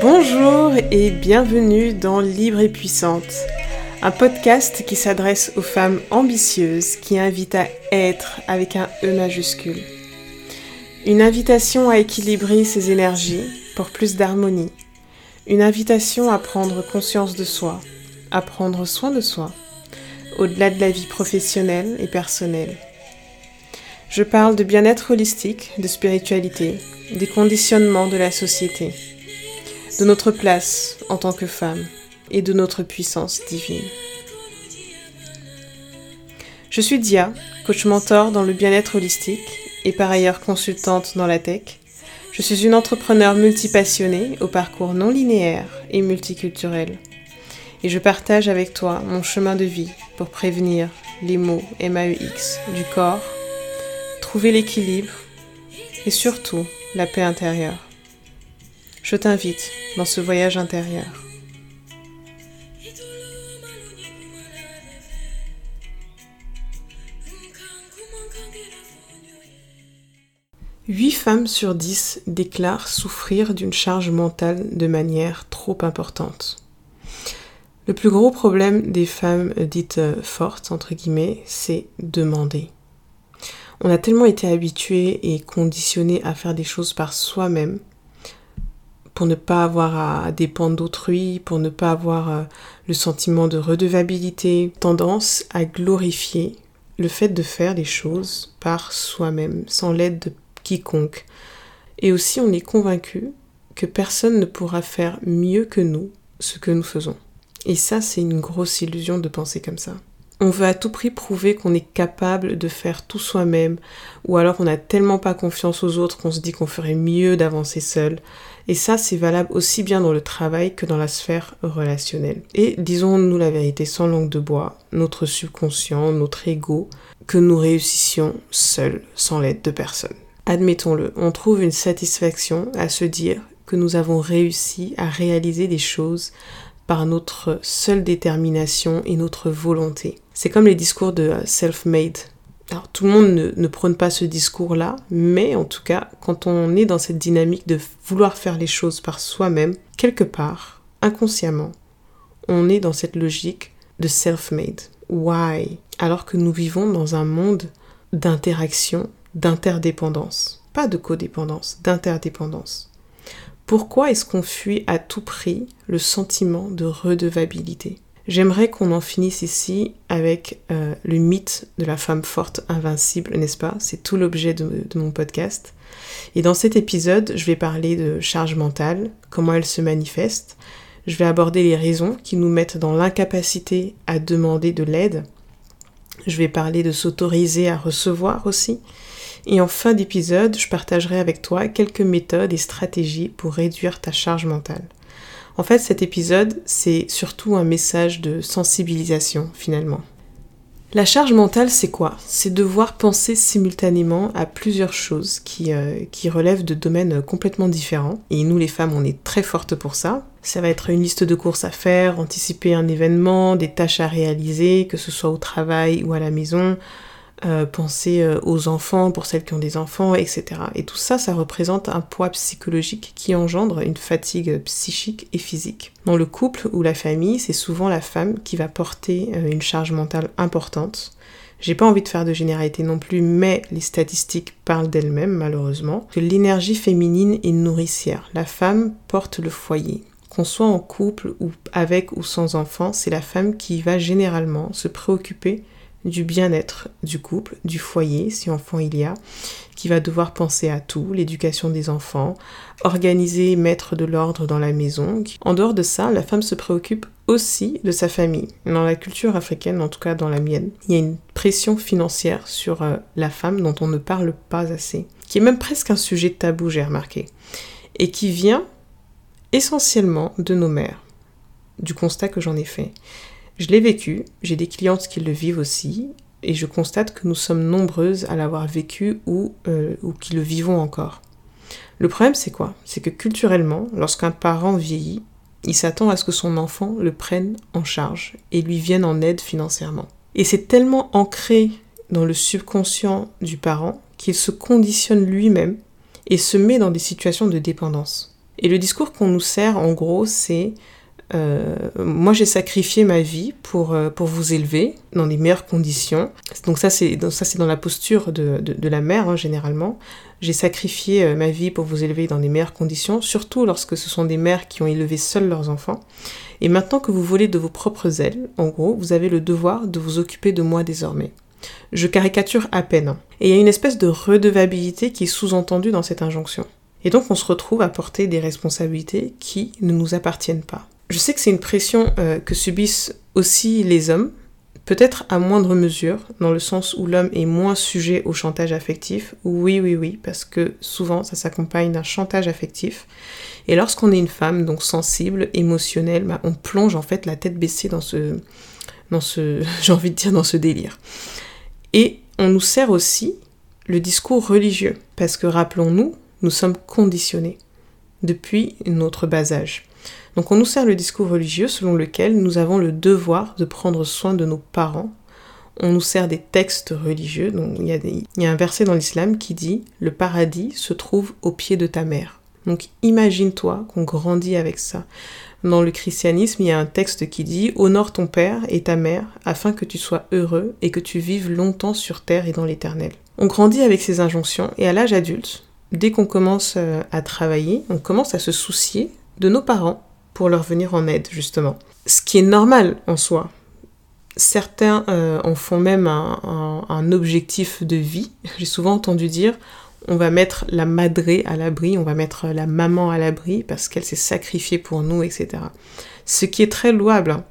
Bonjour et bienvenue dans Libre et Puissante, un podcast qui s'adresse aux femmes ambitieuses qui invitent à être avec un E majuscule. Une invitation à équilibrer ses énergies pour plus d'harmonie. Une invitation à prendre conscience de soi, à prendre soin de soi, au-delà de la vie professionnelle et personnelle. Je parle de bien-être holistique, de spiritualité, des conditionnements de la société de notre place en tant que femme et de notre puissance divine. Je suis Dia, coach mentor dans le bien-être holistique et par ailleurs consultante dans la tech. Je suis une entrepreneur multipassionnée au parcours non linéaire et multiculturel. Et je partage avec toi mon chemin de vie pour prévenir les maux MAEX du corps, trouver l'équilibre et surtout la paix intérieure je t'invite dans ce voyage intérieur. Huit femmes sur dix déclarent souffrir d'une charge mentale de manière trop importante. Le plus gros problème des femmes dites fortes, entre guillemets, c'est demander. On a tellement été habitués et conditionnés à faire des choses par soi-même pour ne pas avoir à dépendre d'autrui, pour ne pas avoir euh, le sentiment de redevabilité, tendance à glorifier le fait de faire des choses par soi-même, sans l'aide de quiconque. Et aussi on est convaincu que personne ne pourra faire mieux que nous ce que nous faisons. Et ça, c'est une grosse illusion de penser comme ça. On veut à tout prix prouver qu'on est capable de faire tout soi-même, ou alors on n'a tellement pas confiance aux autres qu'on se dit qu'on ferait mieux d'avancer seul. Et ça, c'est valable aussi bien dans le travail que dans la sphère relationnelle. Et disons-nous la vérité sans langue de bois, notre subconscient, notre ego, que nous réussissions seuls, sans l'aide de personne. Admettons-le, on trouve une satisfaction à se dire que nous avons réussi à réaliser des choses par notre seule détermination et notre volonté. C'est comme les discours de self-made alors tout le monde ne, prône pas ce discours-là, mais en tout cas, quand on est dans cette dynamique de vouloir faire les choses par soi-même, quelque part, inconsciemment, on est dans cette logique de self-made. Why? Alors que nous vivons dans un monde d'interaction, d'interdépendance. Pas de codépendance, d'interdépendance. Pourquoi est-ce qu'on fuit à tout prix le sentiment de redevabilité? J'aimerais qu'on en finisse ici avec euh, le mythe de la femme forte invincible, n'est-ce pas? C'est tout l'objet de, de, mon podcast. Et dans cet épisode, je vais parler de charge mentale, comment elle se manifeste. Je vais aborder les raisons qui nous mettent dans l'incapacité à demander de l'aide. Je vais parler de s'autoriser à recevoir aussi. Et en fin d'épisode, je partagerai avec toi quelques méthodes et stratégies pour réduire ta charge mentale. En fait, cet épisode, c'est surtout un message de sensibilisation finalement. La charge mentale, c'est quoi? C'est devoir penser simultanément à plusieurs choses qui, euh, qui relèvent de domaines complètement différents. Et nous, les femmes, on est très fortes pour ça. Ça va être une liste de courses à faire, anticiper un événement, des tâches à réaliser, que ce soit au travail ou à la maison, euh, penser euh, aux enfants pour celles qui ont des enfants, etc. Et tout ça, ça représente un poids psychologique qui engendre une fatigue psychique et physique. Dans le couple ou la famille, c'est souvent la femme qui va porter euh, une charge mentale importante. J'ai pas envie de faire de généralité non plus, mais les statistiques parlent d'elles-mêmes, malheureusement. L'énergie féminine est nourricière. La femme porte le foyer. Qu'on soit en couple ou avec ou sans enfant, c'est la femme qui va généralement se préoccuper du bien-être du couple, du foyer, si enfant il y a, qui va devoir penser à tout, l'éducation des enfants, organiser et mettre de l'ordre dans la maison. En dehors de ça, la femme se préoccupe aussi de sa famille. Dans la culture africaine, en tout cas dans la mienne, il y a une pression financière sur euh, la femme dont on ne parle pas assez, qui est même presque un sujet tabou, j'ai remarqué, et qui vient essentiellement de nos mères, du constat que j'en ai fait. Je l'ai vécu, j'ai des clientes qui le vivent aussi, et je constate que nous sommes nombreuses à l'avoir vécu ou, euh, qui le vivons encore. Le problème, c'est quoi? C'est que culturellement, lorsqu'un parent vieillit, il s'attend à ce que son enfant le prenne en charge et lui vienne en aide financièrement. Et c'est tellement ancré dans le subconscient du parent qu'il se conditionne lui-même et se met dans des situations de dépendance. Et le discours qu'on nous sert, en gros, c'est euh, moi j'ai sacrifié ma vie pour, euh, pour vous élever dans les meilleures conditions. Donc ça c'est dans, dans la posture de, de, la mère hein, généralement. J'ai sacrifié euh, ma vie pour vous élever dans les meilleures conditions, surtout lorsque ce sont des mères qui ont élevé seules leurs enfants. Et maintenant que vous volez de vos propres ailes, en gros, vous avez le devoir de vous occuper de moi désormais. Je caricature à peine. Hein. Et il y a une espèce de redevabilité qui est sous-entendue dans cette injonction. Et donc on se retrouve à porter des responsabilités qui ne nous appartiennent pas. Je sais que c'est une pression euh, que subissent aussi les hommes, peut-être à moindre mesure, dans le sens où l'homme est moins sujet au chantage affectif. Oui, oui, oui, parce que souvent ça s'accompagne d'un chantage affectif. Et lorsqu'on est une femme, donc sensible, émotionnelle, bah, on plonge en fait la tête baissée dans ce, dans ce, j'ai envie de dire, dans ce délire. Et on nous sert aussi le discours religieux, parce que rappelons-nous, nous sommes conditionnés depuis notre bas âge. Donc on nous sert le discours religieux selon lequel nous avons le devoir de prendre soin de nos parents. On nous sert des textes religieux. Donc il y a, un verset dans l'islam qui dit Le paradis se trouve au pied de ta mère. Donc imagine-toi qu'on grandit avec ça. Dans le christianisme, il y a un texte qui dit Honore ton père et ta mère afin que tu sois heureux et que tu vives longtemps sur terre et dans l'éternel. On grandit avec ces injonctions et à l'âge adulte, dès qu'on commence euh, à travailler, on commence à se soucier de nos parents pour leur venir en aide, justement. Ce qui est normal en soi. Certains euh, en font même un, objectif de vie. J'ai souvent entendu dire on va mettre la madrée à l'abri, on va mettre la maman à l'abri parce qu'elle s'est sacrifiée pour nous, etc. Ce qui est très louable.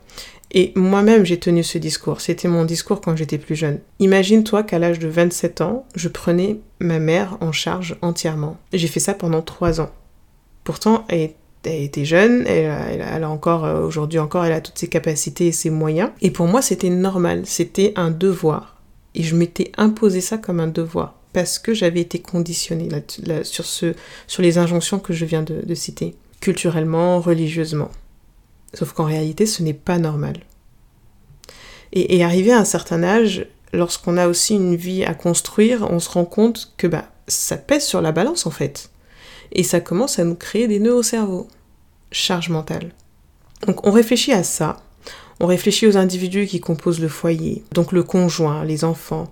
Et moi-même, j'ai tenu ce discours. C'était mon discours quand j'étais plus jeune. Imagine-toi qu'à l'âge de 27 ans, je prenais ma mère en charge entièrement. J'ai fait ça pendant 3 ans. Pourtant, elle était jeune, elle, a encore, euh, aujourd'hui encore, elle a toutes ses capacités et ses moyens. Et pour moi, c'était normal, c'était un devoir. Et je m'étais imposé ça comme un devoir parce que j'avais été conditionnée sur les injonctions que je viens de citer, culturellement, religieusement. Sauf qu'en réalité, ce n'est pas normal. Et, arrivé à un certain âge, lorsqu'on a aussi une vie à construire, on se rend compte que bah, ça pèse sur la balance en fait. Et ça commence à nous créer des nœuds au cerveau. Charge mentale. Donc on réfléchit à ça. On réfléchit aux individus qui composent le foyer, donc le conjoint, les enfants,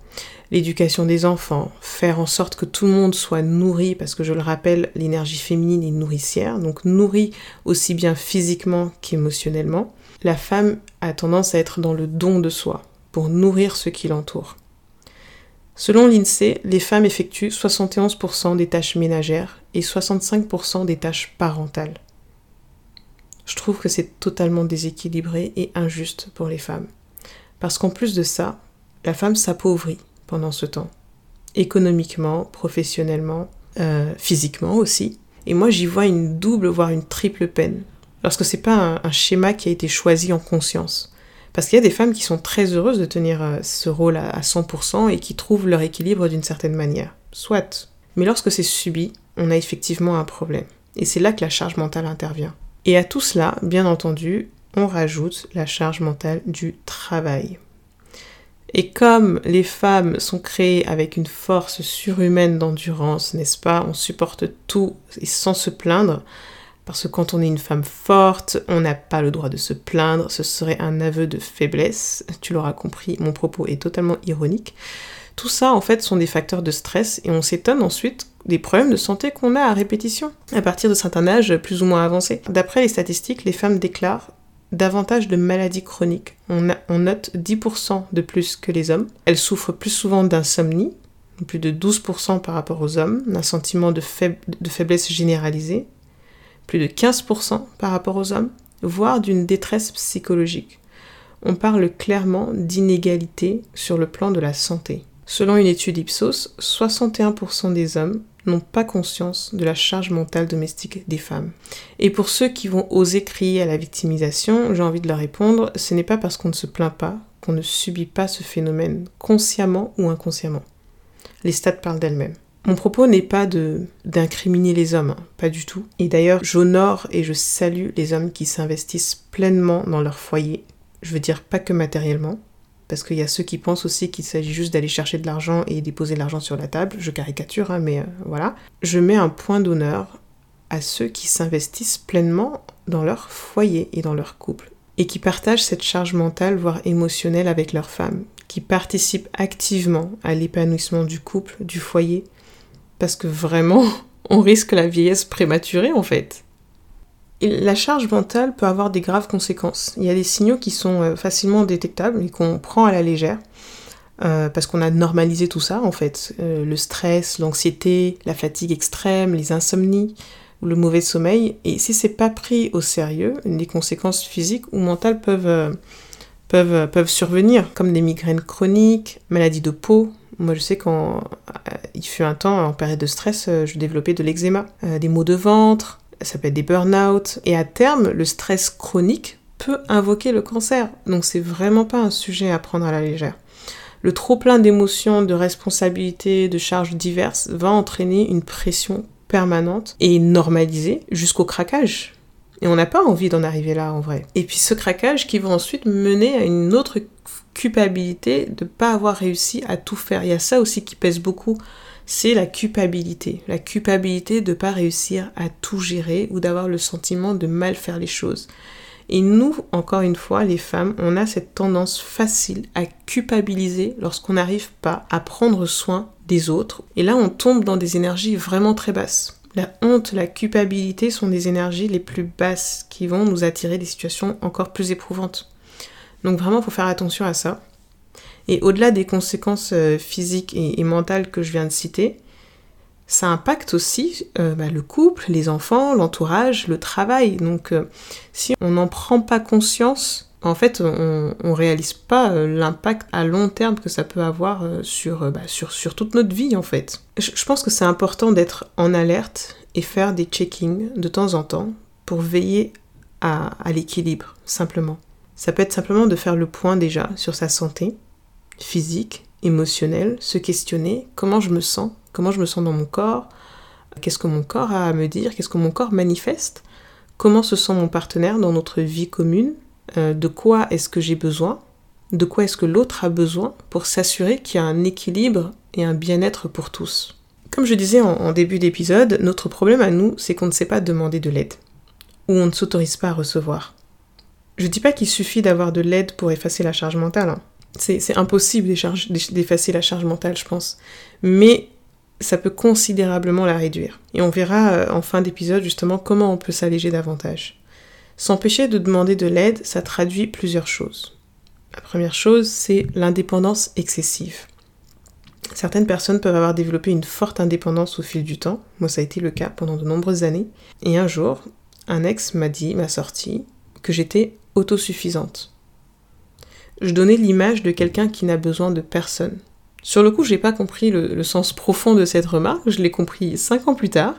l'éducation des enfants, faire en sorte que tout le monde soit nourri, parce que je le rappelle, l'énergie féminine est nourricière, donc nourrie aussi bien physiquement qu'émotionnellement. La femme a tendance à être dans le don de soi, pour nourrir ce qui l'entoure. Selon l'INSEE, les femmes effectuent 71% des tâches ménagères et 65% des tâches parentales. Je trouve que c'est totalement déséquilibré et injuste pour les femmes. Parce qu'en plus de ça, la femme s'appauvrit pendant ce temps. Économiquement, professionnellement, euh, physiquement aussi. Et moi, j'y vois une double, voire une triple peine. Lorsque c'est pas un, schéma qui a été choisi en conscience. Parce qu'il y a des femmes qui sont très heureuses de tenir euh, ce rôle à, à 100% et qui trouvent leur équilibre d'une certaine manière. Soit. Mais lorsque c'est subi, on a effectivement un problème. Et c'est là que la charge mentale intervient. Et à tout cela, bien entendu, on rajoute la charge mentale du travail. Et comme les femmes sont créées avec une force surhumaine d'endurance, n'est-ce pas On supporte tout et sans se plaindre. Parce que quand on est une femme forte, on n'a pas le droit de se plaindre, ce serait un aveu de faiblesse. Tu l'auras compris, mon propos est totalement ironique. Tout ça, en fait, sont des facteurs de stress et on s'étonne ensuite des problèmes de santé qu'on a à répétition à partir de certains âges plus ou moins avancés. D'après les statistiques, les femmes déclarent davantage de maladies chroniques. On, note 10% de plus que les hommes. Elles souffrent plus souvent d'insomnie, plus de 12% par rapport aux hommes, d'un sentiment de, de faiblesse généralisée, plus de 15% par rapport aux hommes, voire d'une détresse psychologique. On parle clairement d'inégalité sur le plan de la santé. Selon une étude Ipsos, 61% des hommes n'ont pas conscience de la charge mentale domestique des femmes. Et pour ceux qui vont oser crier à la victimisation, j'ai envie de leur répondre, ce n'est pas parce qu'on ne se plaint pas qu'on ne subit pas ce phénomène, consciemment ou inconsciemment. Les stats parlent d'elles-mêmes. Mon propos n'est pas de d'incriminer les hommes, hein, pas du tout. Et d'ailleurs, j'honore et je salue les hommes qui s'investissent pleinement dans leur foyer. Je veux dire pas que matériellement, parce qu'il y a ceux qui pensent aussi qu'il s'agit juste d'aller chercher de l'argent et déposer de l'argent sur la table, je caricature, hein, mais euh, voilà. Je mets un point d'honneur à ceux qui s'investissent pleinement dans leur foyer et dans leur couple, et qui partagent cette charge mentale, voire émotionnelle avec leur femme, qui participent activement à l'épanouissement du couple, du foyer, parce que vraiment, on risque la vieillesse prématurée en fait la charge mentale peut avoir des graves conséquences. Il y a des signaux qui sont euh, facilement détectables et qu'on prend à la légère. Euh, parce qu'on a normalisé tout ça en fait. Euh, le stress, l'anxiété, la fatigue extrême, les insomnies, le mauvais sommeil. Et si c'est pas pris au sérieux, les conséquences physiques ou mentales peuvent, peuvent, peuvent survenir, comme des migraines chroniques, maladies de peau. Moi je sais qu'il fut un temps, en période de stress, je développais de l'eczéma, des maux de ventre, ça peut être des burn-out, et à terme, le stress chronique peut invoquer le cancer. Donc c'est vraiment pas un sujet à prendre à la légère. Le trop plein d'émotions, de responsabilités, de charges diverses va entraîner une pression permanente et normalisée jusqu'au craquage. Et on n'a pas envie d'en arriver là en vrai. Et puis ce craquage qui va ensuite mener à une autre culpabilité de ne pas avoir réussi à tout faire. Il y a ça aussi qui pèse beaucoup c'est la culpabilité. La culpabilité de ne pas réussir à tout gérer ou d'avoir le sentiment de mal faire les choses. Et nous, encore une fois, les femmes, on a cette tendance facile à culpabiliser lorsqu'on n'arrive pas à prendre soin des autres. Et là, on tombe dans des énergies vraiment très basses. La honte, la culpabilité sont des énergies les plus basses qui vont nous attirer des situations encore plus éprouvantes. Donc vraiment, il faut faire attention à ça. Et au-delà des conséquences euh, physiques et, mentales que je viens de citer, ça impacte aussi euh, bah, le couple, les enfants, l'entourage, le travail. Donc euh, si on n'en prend pas conscience, en fait, on ne réalise pas l'impact à long terme que ça peut avoir sur, bah, sur, sur, toute notre vie, en fait. Je, pense que c'est important d'être en alerte et faire des checkings de temps en temps pour veiller à l'équilibre, simplement. Ça peut être simplement de faire le point déjà sur sa santé, physique, émotionnel, se questionner comment je me sens, comment je me sens dans mon corps, qu'est-ce que mon corps a à me dire, qu'est-ce que mon corps manifeste, comment se sent mon partenaire dans notre vie commune, euh, de quoi est-ce que j'ai besoin, de quoi est-ce que l'autre a besoin pour s'assurer qu'il y a un équilibre et un bien-être pour tous. Comme je disais en, début d'épisode, notre problème à nous, c'est qu'on ne sait pas demander de l'aide, ou on ne s'autorise pas à recevoir. Je dis pas qu'il suffit d'avoir de l'aide pour effacer la charge mentale. Hein c'est impossible d'effacer la charge mentale, je pense. Mais ça peut considérablement la réduire. Et on verra euh, en fin d'épisode justement comment on peut s'alléger davantage. S'empêcher de demander de l'aide, ça traduit plusieurs choses. La première chose, c'est l'indépendance excessive. Certaines personnes peuvent avoir développé une forte indépendance au fil du temps. Moi, ça a été le cas pendant de nombreuses années. Et un jour, un ex m'a dit, m'a sorti, que j'étais autosuffisante je donnais l'image de quelqu'un qui n'a besoin de personne. Sur le coup, j'ai pas compris le, sens profond de cette remarque, je l'ai compris cinq ans plus tard,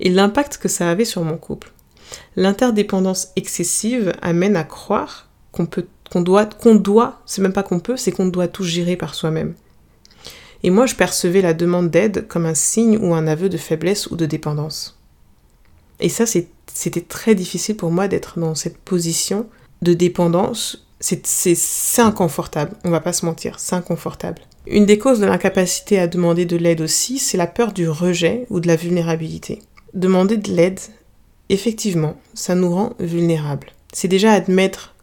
et l'impact que ça avait sur mon couple. L'interdépendance excessive amène à croire qu'on peut, qu'on doit, qu'on doit, c'est même pas qu'on peut, c'est qu'on doit tout gérer par soi-même. Et moi, je percevais la demande d'aide comme un signe ou un aveu de faiblesse ou de dépendance. Et ça, c'était très difficile pour moi d'être dans cette position de dépendance c'est inconfortable, on va pas se mentir, c'est inconfortable. Une des causes de l'incapacité à demander de l'aide aussi, c'est la peur du rejet ou de la vulnérabilité. Demander de l'aide, effectivement, ça nous rend vulnérables. C'est déjà admettre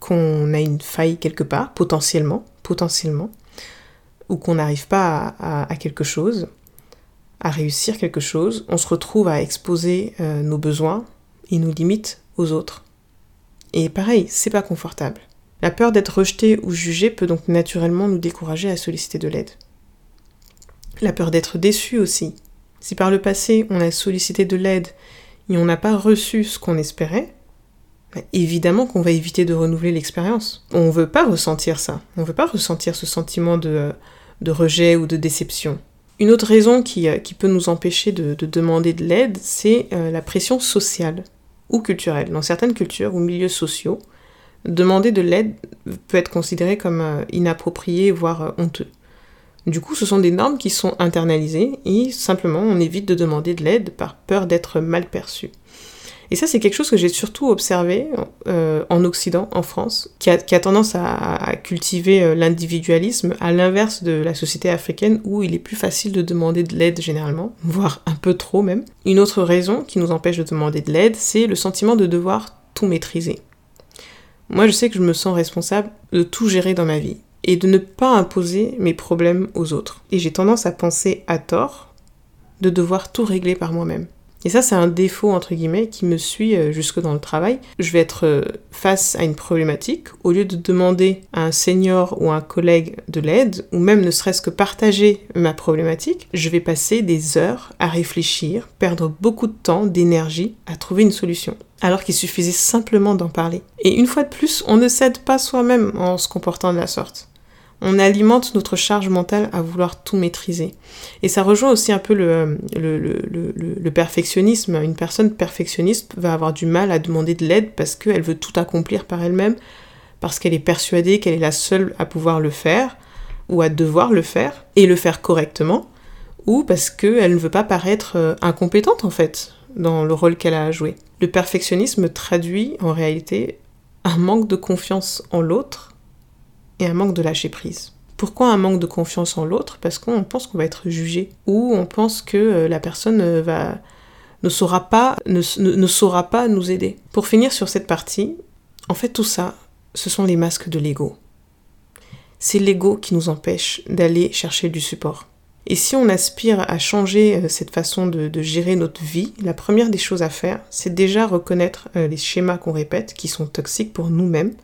qu'on a une faille quelque part, potentiellement, potentiellement, ou qu'on n'arrive pas à, quelque chose, à réussir quelque chose, on se retrouve à exposer euh, nos besoins et nos limites aux autres. Et pareil, c'est pas confortable. La peur d'être rejeté ou jugé peut donc naturellement nous décourager à solliciter de l'aide. La peur d'être déçu aussi. Si par le passé on a sollicité de l'aide et on n'a pas reçu ce qu'on espérait, bah, évidemment qu'on va éviter de renouveler l'expérience. On ne veut pas ressentir ça. On ne veut pas ressentir ce sentiment de, de rejet ou de déception. Une autre raison qui, euh, peut nous empêcher de, de demander de l'aide, c'est euh, la pression sociale ou culturelle. Dans certaines cultures ou milieux sociaux, demander de l'aide peut être considéré comme euh, inapproprié, voire euh, honteux. Du coup, ce sont des normes qui sont internalisées et simplement on évite de demander de l'aide par peur d'être mal perçu. Et ça, c'est quelque chose que j'ai surtout observé euh, en Occident, en France, qui a, tendance à, cultiver euh, l'individualisme, à l'inverse de la société africaine où il est plus facile de demander de l'aide généralement, voire un peu trop même. Une autre raison qui nous empêche de demander de l'aide, c'est le sentiment de devoir tout maîtriser. Moi, je sais que je me sens responsable de tout gérer dans ma vie et de ne pas imposer mes problèmes aux autres. Et j'ai tendance à penser à tort de devoir tout régler par moi-même. Et ça, c'est un défaut, entre guillemets, qui me suit euh, jusque dans le travail. Je vais être euh, face à une problématique, au lieu de demander à un senior ou à un collègue de l'aide, ou même ne serait-ce que partager ma problématique, je vais passer des heures à réfléchir, perdre beaucoup de temps, d'énergie à trouver une solution. Alors qu'il suffisait simplement d'en parler. Et une fois de plus, on ne cède pas soi-même en se comportant de la sorte on alimente notre charge mentale à vouloir tout maîtriser. Et ça rejoint aussi un peu le, perfectionnisme. Une personne perfectionniste va avoir du mal à demander de l'aide parce qu'elle veut tout accomplir par elle-même, parce qu'elle est persuadée qu'elle est la seule à pouvoir le faire, ou à devoir le faire, et le faire correctement, ou parce qu'elle ne veut pas paraître euh, incompétente en fait dans le rôle qu'elle a à jouer. Le perfectionnisme traduit en réalité un manque de confiance en l'autre et un manque de lâcher prise. Pourquoi un manque de confiance en l'autre? Parce qu'on pense qu'on va être jugé ou on pense que euh, la personne euh, va ne saura pas ne, saura pas nous aider. Pour finir sur cette partie, en fait tout ça, ce sont les masques de l'ego. C'est l'ego qui nous empêche d'aller chercher du support. Et si on aspire à changer euh, cette façon de, gérer notre vie, la première des choses à faire, c'est déjà reconnaître les schémas qu'on répète, qui sont toxiques pour nous-mêmes,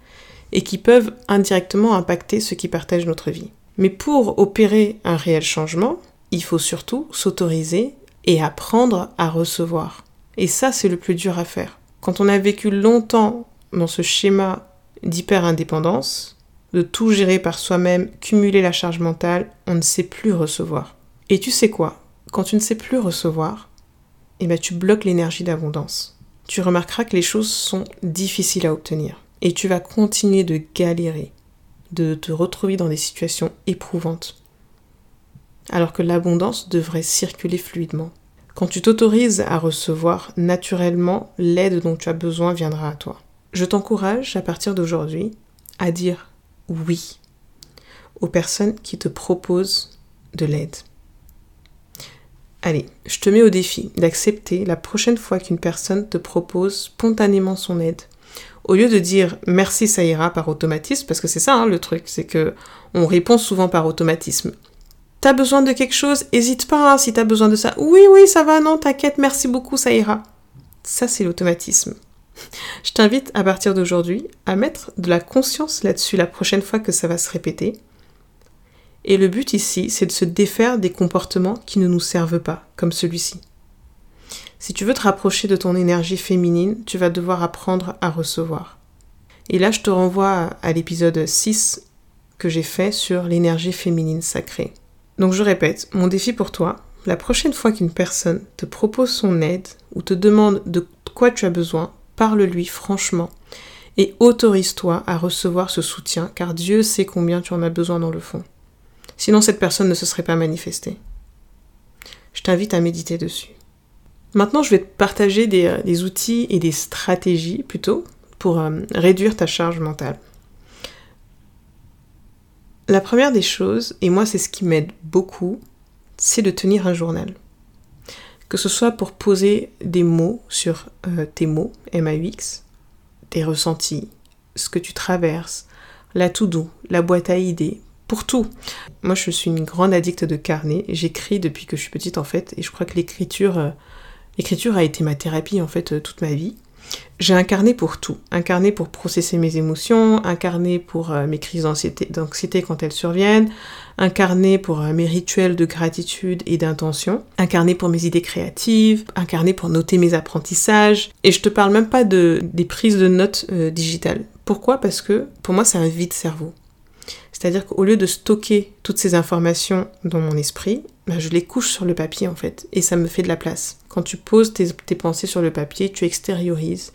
et qui peuvent indirectement impacter ceux qui partagent notre vie. Mais pour opérer un réel changement, il faut surtout s'autoriser et apprendre à recevoir. Et ça, c'est le plus dur à faire. Quand on a vécu longtemps dans ce schéma d'hyper-indépendance, de tout gérer par soi-même, cumuler la charge mentale, on ne sait plus recevoir. Et tu sais quoi? Quand tu ne sais plus recevoir, eh ben tu bloques l'énergie d'abondance. Tu remarqueras que les choses sont difficiles à obtenir. Et tu vas continuer de galérer, de te retrouver dans des situations éprouvantes. Alors que l'abondance devrait circuler fluidement. Quand tu t'autorises à recevoir, naturellement, l'aide dont tu as besoin viendra à toi. Je t'encourage à partir d'aujourd'hui à dire oui aux personnes qui te proposent de l'aide. Allez, je te mets au défi d'accepter la prochaine fois qu'une personne te propose spontanément son aide au lieu de dire merci ça ira par automatisme, parce que c'est ça hein, le truc, c'est que on répond souvent par automatisme. T'as besoin de quelque chose, hésite pas hein, si t'as besoin de ça. Oui, oui, ça va, non, t'inquiète, merci beaucoup, ça ira. Ça, c'est l'automatisme. Je t'invite à partir d'aujourd'hui à mettre de la conscience là-dessus la prochaine fois que ça va se répéter. Et le but ici, c'est de se défaire des comportements qui ne nous servent pas, comme celui-ci. Si tu veux te rapprocher de ton énergie féminine, tu vas devoir apprendre à recevoir. Et là, je te renvoie à l'épisode 6 que j'ai fait sur l'énergie féminine sacrée. Donc je répète, mon défi pour toi, la prochaine fois qu'une personne te propose son aide ou te demande de quoi tu as besoin, parle-lui franchement et autorise-toi à recevoir ce soutien car Dieu sait combien tu en as besoin dans le fond. Sinon cette personne ne se serait pas manifestée. Je t'invite à méditer dessus. Maintenant, je vais te partager euh, des, outils et des stratégies plutôt pour euh, réduire ta charge mentale. La première des choses, et moi c'est ce qui m'aide beaucoup, c'est de tenir un journal. Que ce soit pour poser des mots sur euh, tes mots, M-A-U-X, tes ressentis, ce que tu traverses, la to-do, la boîte à idées, pour tout. Moi je suis une grande addicte de carnet, j'écris depuis que je suis petite en fait, et je crois que l'écriture... L'écriture a été ma thérapie en fait euh, toute ma vie. J'ai un carnet pour tout. Un carnet pour processer mes émotions, un carnet pour euh, mes crises d'anxiété quand elles surviennent, un carnet pour euh, mes rituels de gratitude et d'intention, un carnet pour mes idées créatives, un carnet pour noter mes apprentissages. Et je te parle même pas de, des prises de notes digitales. Pourquoi? Parce que pour moi c'est un vide cerveau. C'est-à-dire qu'au lieu de stocker toutes ces informations dans mon esprit, bah, je les couche sur le papier en fait, et ça me fait de la place. Quand tu poses tes, pensées sur le papier, tu extériorises,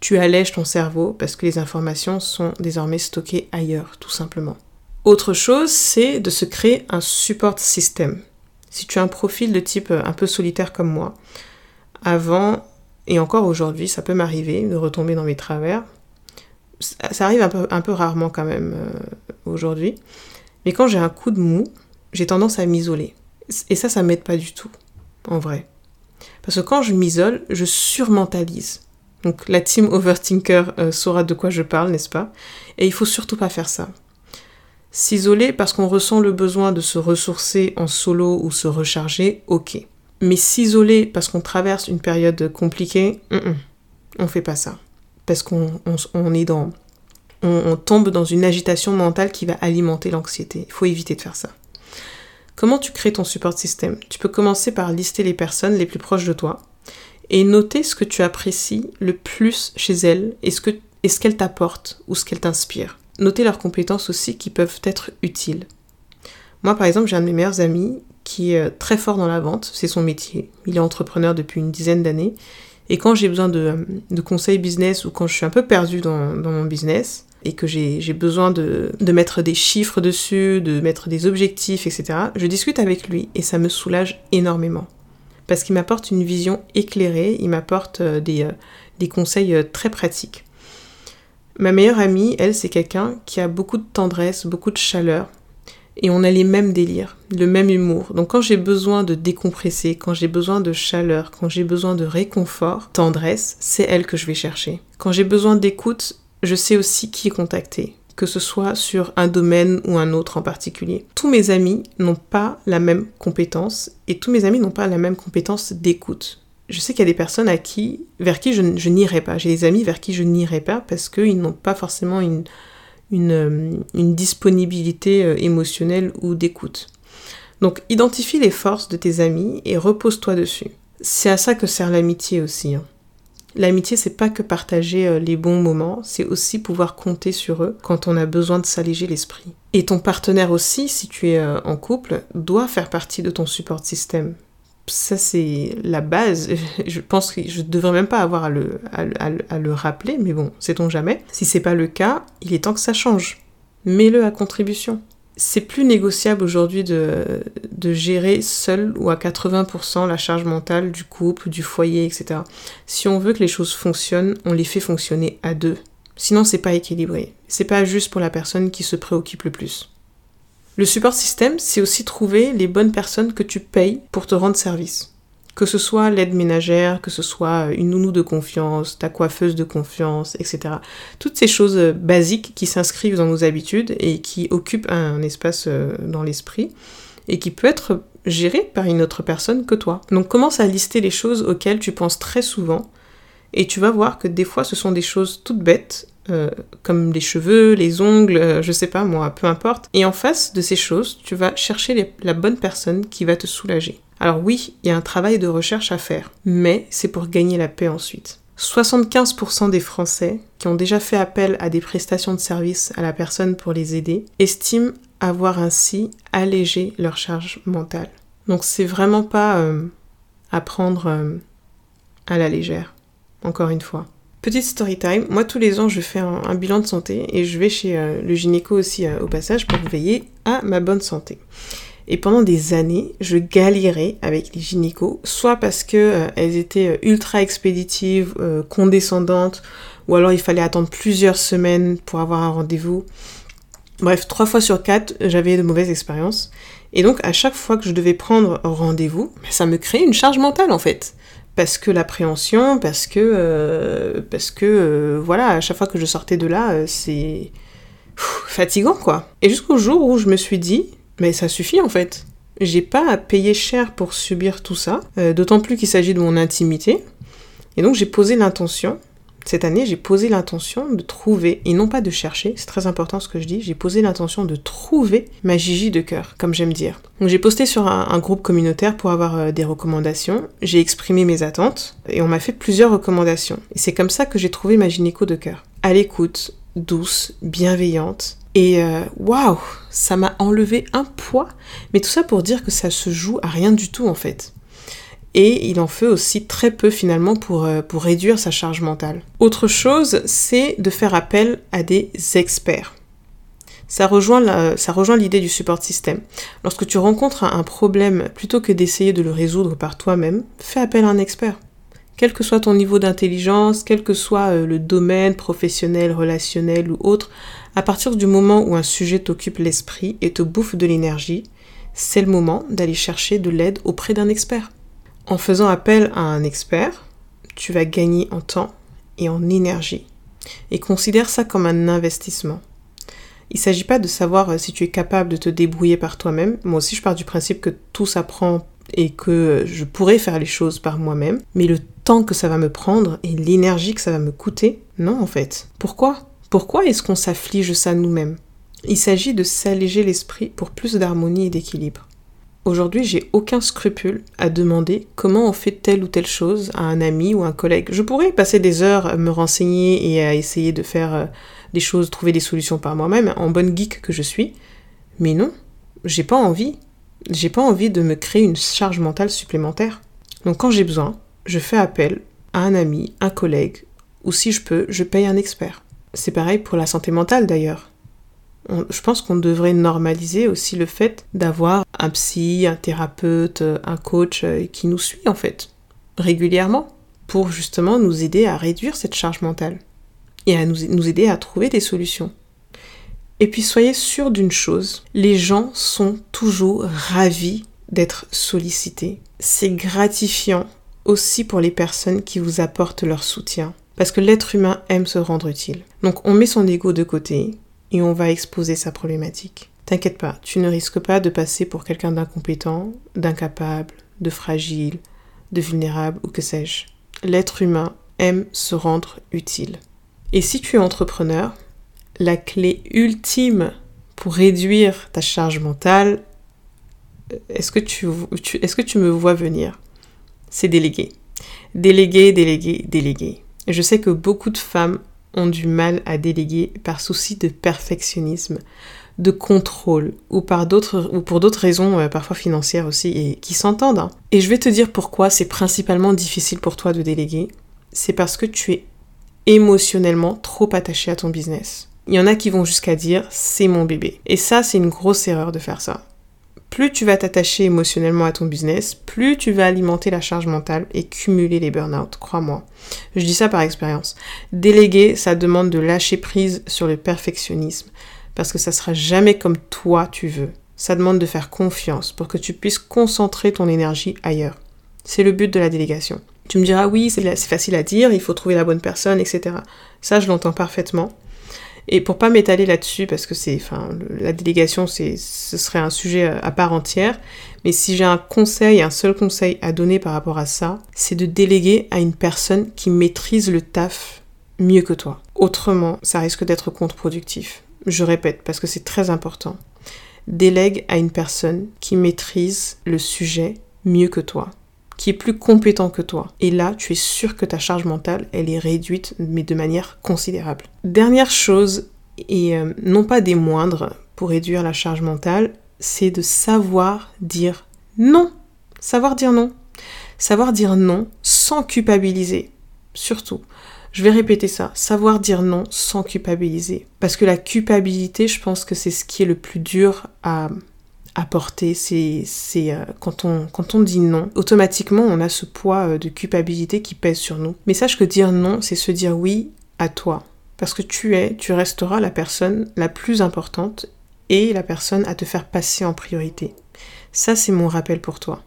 tu allèges ton cerveau parce que les informations sont désormais stockées ailleurs, tout simplement. Autre chose, c'est de se créer un support system. Si tu as un profil de type un peu solitaire comme moi, avant, Et encore aujourd'hui, ça peut m'arriver de retomber dans mes travers. Ça arrive un peu, un peu rarement quand même euh, aujourd'hui. Mais quand j'ai un coup de mou, j'ai tendance à m'isoler. Et ça, ça m'aide pas du tout, en vrai. Parce que quand je m'isole, je surmentalise. Donc la team Overthinker euh, saura de quoi je parle, n'est-ce pas? Et il faut surtout pas faire ça. S'isoler parce qu'on ressent le besoin de se ressourcer en solo ou se recharger, ok. Mais s'isoler parce qu'on traverse une période compliquée, on fait pas ça. Parce qu'on dans. on tombe dans une agitation mentale qui va alimenter l'anxiété. Il faut éviter de faire ça. Comment tu crées ton support système? Tu peux commencer par lister les personnes les plus proches de toi et noter ce que tu apprécies le plus chez elles et ce qu'elles t'apportent ou ce qu'elles t'inspirent. Noter leurs compétences aussi qui peuvent être utiles. Moi, par exemple, j'ai un de mes meilleurs amis qui est euh, très fort dans la vente, c'est son métier. Il est entrepreneur depuis une dizaine d'années. Et quand j'ai besoin de, conseils business ou quand je suis un peu perdue dans, mon business et que j'ai besoin de, mettre des chiffres dessus, de mettre des objectifs, etc., je discute avec lui et ça me soulage énormément. Parce qu'il m'apporte une vision éclairée, il m'apporte euh, des, euh, des conseils très pratiques. Ma meilleure amie, elle, c'est quelqu'un qui a beaucoup de tendresse, beaucoup de chaleur, et on a les mêmes délires, le même humour. Donc quand j'ai besoin de décompresser, quand j'ai besoin de chaleur, quand j'ai besoin de réconfort, tendresse, c'est elle que je vais chercher. Quand j'ai besoin d'écoute, je sais aussi qui contacter, que ce soit sur un domaine ou un autre en particulier. Tous mes amis n'ont pas la même compétence et tous mes amis n'ont pas la même compétence d'écoute je sais qu'il y a des personnes à qui, vers qui je, n'irai pas. J'ai des amis vers qui je n'irai pas parce qu'ils n'ont pas forcément une, euh, disponibilité euh, émotionnelle ou d'écoute. Donc identifie les forces de tes amis et repose-toi dessus. C'est à ça que sert l'amitié aussi. Hein. L'amitié, c'est pas que partager euh, les bons moments, c'est aussi pouvoir compter sur eux quand on a besoin de s'alléger l'esprit. Et ton partenaire aussi, si tu es en couple, doit faire partie de ton support système ça c'est la base. Je pense que je devrais même pas avoir à le, à, le rappeler, mais bon, sait-on jamais. Si c'est pas le cas, il est temps que ça change. Mets-le à contribution. C'est plus négociable aujourd'hui de, de gérer seul ou à 80% la charge mentale du couple, du foyer, etc. Si on veut que les choses fonctionnent, on les fait fonctionner à deux. Sinon, c'est pas équilibré. C'est pas juste pour la personne qui se préoccupe le plus. Le support système, c'est aussi trouver les bonnes personnes que tu payes pour te rendre service. Que ce soit l'aide ménagère, que ce soit une nounou de confiance, ta coiffeuse de confiance, etc. Toutes ces choses basiques qui s'inscrivent dans nos habitudes et qui occupent un espace euh, dans l'esprit et qui peut être géré par une autre personne que toi. Donc commence à lister les choses auxquelles tu penses très souvent et tu vas voir que des fois ce sont des choses toutes bêtes euh, comme les cheveux, les ongles, euh, je sais pas moi, peu importe. Et en face de ces choses, tu vas chercher la bonne personne qui va te soulager. Alors oui, il y a un travail de recherche à faire, mais c'est pour gagner la paix ensuite. 75% des Français qui ont déjà fait appel à des prestations de service à la personne pour les aider estiment avoir ainsi allégé leur charge mentale. Donc c'est vraiment pas euh, à prendre à la légère, encore une fois. Petite story time, moi tous les ans je fais un, bilan de santé et je vais chez euh, le gynéco aussi euh, au passage pour veiller à ma bonne santé. Et pendant des années, je galérais avec les gynécos, soit parce que euh, elles étaient ultra expéditives, condescendantes, ou alors il fallait attendre plusieurs semaines pour avoir un rendez-vous. Bref, trois fois sur quatre, j'avais de mauvaises expériences. Et donc à chaque fois que je devais prendre rendez-vous, ça me créait une charge mentale en fait parce que l'appréhension, parce que, euh, parce que, euh, voilà, à chaque fois que je sortais de là, euh, c'est fatigant, quoi. Et jusqu'au jour où je me suis dit, mais ça suffit en fait. J'ai pas à payer cher pour subir tout ça, d'autant plus qu'il s'agit de mon intimité. Et donc j'ai posé l'intention cette année, j'ai posé l'intention de trouver, et non pas de chercher, c'est très important ce que je dis, j'ai posé l'intention de trouver ma Gigi de cœur, comme j'aime dire. Donc j'ai posté sur un, groupe communautaire pour avoir euh, des recommandations, j'ai exprimé mes attentes, et on m'a fait plusieurs recommandations. Et c'est comme ça que j'ai trouvé ma gynéco de cœur. À l'écoute, douce, bienveillante, et euh, waouh, ça m'a enlevé un poids, mais tout ça pour dire que ça se joue à rien du tout en fait et il en fait aussi très peu finalement pour, euh, réduire sa charge mentale. Autre chose, c'est de faire appel à des experts. Ça rejoint l'idée du support système. Lorsque tu rencontres un problème, plutôt que d'essayer de le résoudre par toi-même, fais appel à un expert. Quel que soit ton niveau d'intelligence, quel que soit euh, le domaine professionnel, relationnel ou autre, à partir du moment où un sujet t'occupe l'esprit et te bouffe de l'énergie, c'est le moment d'aller chercher de l'aide auprès d'un expert. En faisant appel à un expert, tu vas gagner en temps et en énergie. Et considère ça comme un investissement. Il ne s'agit pas de savoir euh, si tu es capable de te débrouiller par toi-même. Moi aussi, je pars du principe que tout s'apprend et que je pourrais faire les choses par moi-même. Mais le temps que ça va me prendre et l'énergie que ça va me coûter, non en fait. Pourquoi? Pourquoi est-ce qu'on s'afflige ça nous-mêmes? Il s'agit de s'alléger l'esprit pour plus d'harmonie et d'équilibre. Aujourd'hui, j'ai aucun scrupule à demander comment on fait telle ou telle chose à un ami ou un collègue. Je pourrais passer des heures à me renseigner et à essayer de faire euh, des choses, trouver des solutions par moi-même, en bonne geek que je suis. Mais non, j'ai pas envie. J'ai pas envie de me créer une charge mentale supplémentaire. Donc quand j'ai besoin, je fais appel à un ami, un collègue, ou si je peux, je paye un expert. C'est pareil pour la santé mentale d'ailleurs. je pense qu'on devrait normaliser aussi le fait d'avoir un psy, un thérapeute, un coach euh, qui nous suit en fait, régulièrement, pour justement nous aider à réduire cette charge mentale et à nous, nous aider à trouver des solutions. Et puis soyez sûr d'une chose, les gens sont toujours ravis d'être sollicités. C'est gratifiant aussi pour les personnes qui vous apportent leur soutien. Parce que l'être humain aime se rendre utile. Donc on met son ego de côté et on va exposer sa problématique. T'inquiète pas, tu ne risques pas de passer pour quelqu'un d'incompétent, d'incapable, de fragile, de vulnérable ou que sais-je. L'être humain aime se rendre utile. Et si tu es entrepreneur, la clé ultime pour réduire ta charge mentale, est-ce que tu, me vois venir? C'est déléguer. Déléguer, déléguer, déléguer. Je sais que beaucoup de femmes ont du mal à déléguer par souci de perfectionnisme, de contrôle ou d'autres ou pour d'autres raisons euh, parfois financières aussi et qui s'entendent. Hein. Et je vais te dire pourquoi c'est principalement difficile pour toi de déléguer. C'est parce que tu es émotionnellement trop attaché à ton business. Il y en a qui vont jusqu'à dire c'est mon bébé. Et ça, c'est une grosse erreur de faire ça. Plus tu vas t'attacher émotionnellement à ton business, plus tu vas alimenter la charge mentale et cumuler les burn-out, crois-moi. Je dis ça par expérience. Déléguer, ça demande de lâcher prise sur le perfectionnisme, parce que ça sera jamais comme toi tu veux. Ça demande de faire confiance pour que tu puisses concentrer ton énergie ailleurs. C'est le but de la délégation. Tu me diras oui, c'est facile à dire, il faut trouver la bonne personne, etc. Ça, je l'entends parfaitement. Et pour pas m'étaler là-dessus, parce que c'est, enfin, la délégation, ce serait un sujet à part entière. Mais si j'ai un conseil, un seul conseil à donner par rapport à ça, c'est de déléguer à une personne qui maîtrise le taf mieux que toi. Autrement, ça risque d'être contre-productif. Je répète, parce que c'est très important. Délègue à une personne qui maîtrise le sujet mieux que toi qui est plus compétent que toi. Et là, tu es sûr que ta charge mentale, elle est réduite, mais de manière considérable. Dernière chose, et euh, non pas des moindres pour réduire la charge mentale, c'est de savoir dire non. Savoir dire non. Savoir dire non sans culpabiliser. Surtout. Je vais répéter ça. Savoir dire non sans culpabiliser. Parce que la culpabilité, je pense que c'est ce qui est le plus dur à apporter, c'est euh, quand, on, quand on dit non, automatiquement on a ce poids euh, de culpabilité qui pèse sur nous. Mais sache que dire non, c'est se dire oui à toi. Parce que tu es, tu resteras la personne la plus importante et la personne à te faire passer en priorité. Ça, c'est mon rappel pour toi.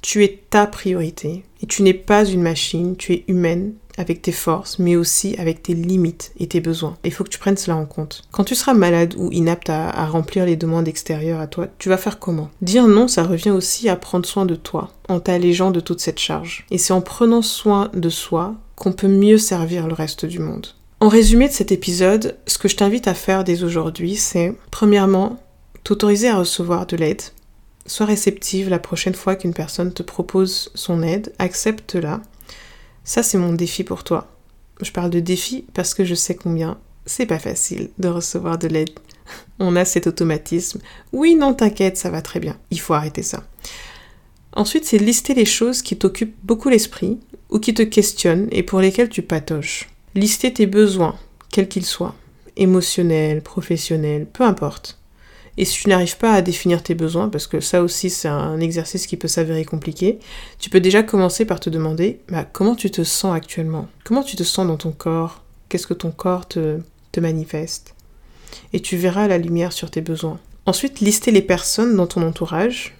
Tu es ta priorité et tu n'es pas une machine, tu es humaine, avec tes forces, mais aussi avec tes limites et tes besoins. Il faut que tu prennes cela en compte. Quand tu seras malade ou inapte à, remplir les demandes extérieures à toi, tu vas faire comment? Dire non, ça revient aussi à prendre soin de toi, en t'allégeant de toute cette charge. Et c'est en prenant soin de soi qu'on peut mieux servir le reste du monde. En résumé de cet épisode, ce que je t'invite à faire dès aujourd'hui, c'est premièrement, t'autoriser à recevoir de l'aide. Sois réceptive la prochaine fois qu'une personne te propose son aide, accepte-la ça, c'est mon défi pour toi. Je parle de défi parce que je sais combien c'est pas facile de recevoir de l'aide. On a cet automatisme. Oui, non, t'inquiète, ça va très bien. Il faut arrêter ça. Ensuite, c'est lister les choses qui t'occupent beaucoup l'esprit ou qui te questionnent et pour lesquelles tu patoches. Lister tes besoins, quels qu'ils soient, émotionnels, professionnels, peu importe. Et si tu n'arrives pas à définir tes besoins, parce que ça aussi c'est un exercice qui peut s'avérer compliqué, tu peux déjà commencer par te demander bah, comment tu te sens actuellement? Comment tu te sens dans ton corps? Qu'est-ce que ton corps te, te manifeste? Et tu verras la lumière sur tes besoins. Ensuite, lister les personnes dans ton entourage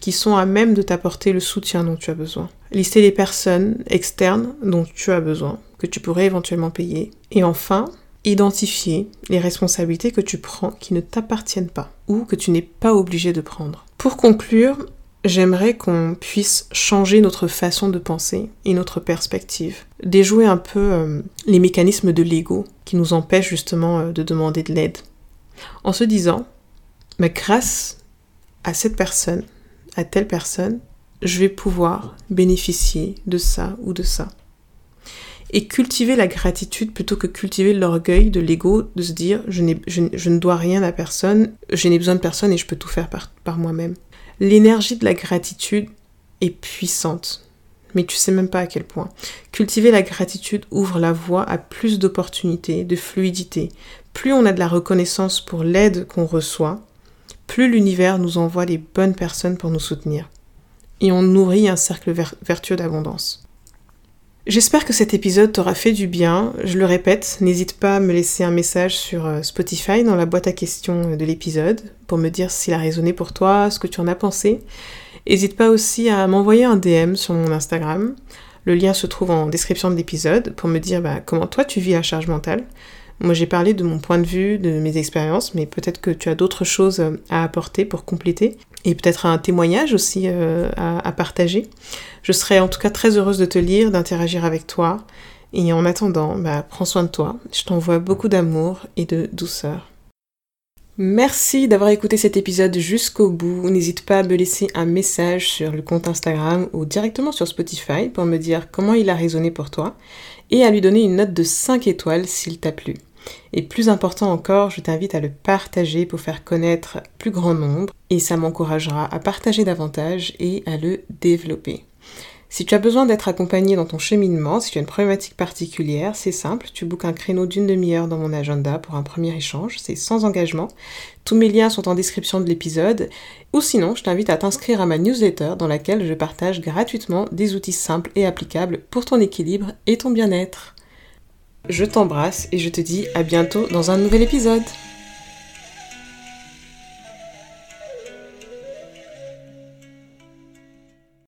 qui sont à même de t'apporter le soutien dont tu as besoin. Lister les personnes externes dont tu as besoin, que tu pourrais éventuellement payer. Et enfin, identifier les responsabilités que tu prends qui ne t'appartiennent pas ou que tu n'es pas obligé de prendre. Pour conclure, j'aimerais qu'on puisse changer notre façon de penser et notre perspective, déjouer un peu euh, les mécanismes de l'ego qui nous empêchent justement euh, de demander de l'aide. En se disant, mais grâce à cette personne, à telle personne, je vais pouvoir bénéficier de ça ou de ça. Et cultiver la gratitude plutôt que cultiver l'orgueil de l'ego, de se dire je, je, ne dois rien à personne, je n'ai besoin de personne et je peux tout faire par, par moi-même. L'énergie de la gratitude est puissante, mais tu sais même pas à quel point. Cultiver la gratitude ouvre la voie à plus d'opportunités, de fluidité. Plus on a de la reconnaissance pour l'aide qu'on reçoit, plus l'univers nous envoie les bonnes personnes pour nous soutenir. Et on nourrit un cercle vertueux d'abondance. J'espère que cet épisode t'aura fait du bien. Je le répète, n'hésite pas à me laisser un message sur euh, Spotify dans la boîte à questions de l'épisode pour me dire s'il a résonné pour toi, ce que tu en as pensé. N'hésite pas aussi à m'envoyer un DM sur mon Instagram. Le lien se trouve en description de l'épisode pour me dire bah, comment toi tu vis la charge mentale. Moi, j'ai parlé de mon point de vue, de mes expériences, mais peut-être que tu as d'autres choses euh, à apporter pour compléter et peut-être un témoignage aussi euh, à, partager. Je serais en tout cas très heureuse de te lire, d'interagir avec toi. Et en attendant, bah, prends soin de toi. Je t'envoie beaucoup d'amour et de douceur. Merci d'avoir écouté cet épisode jusqu'au bout. N'hésite pas à me laisser un message sur le compte Instagram ou directement sur Spotify pour me dire comment il a résonné pour toi et à lui donner une note de 5 étoiles s'il t'a plu. Et plus important encore, je t'invite à le partager pour faire connaître plus grand nombre et ça m'encouragera à partager davantage et à le développer. Si tu as besoin d'être accompagné dans ton cheminement, si tu as une problématique particulière, c'est simple, tu bookes un créneau d'une demi-heure dans mon agenda pour un premier échange, c'est sans engagement. Tous mes liens sont en description de l'épisode, ou sinon je t'invite à t'inscrire à ma newsletter dans laquelle je partage gratuitement des outils simples et applicables pour ton équilibre et ton bien-être. Je t'embrasse et je te dis à bientôt dans un nouvel épisode.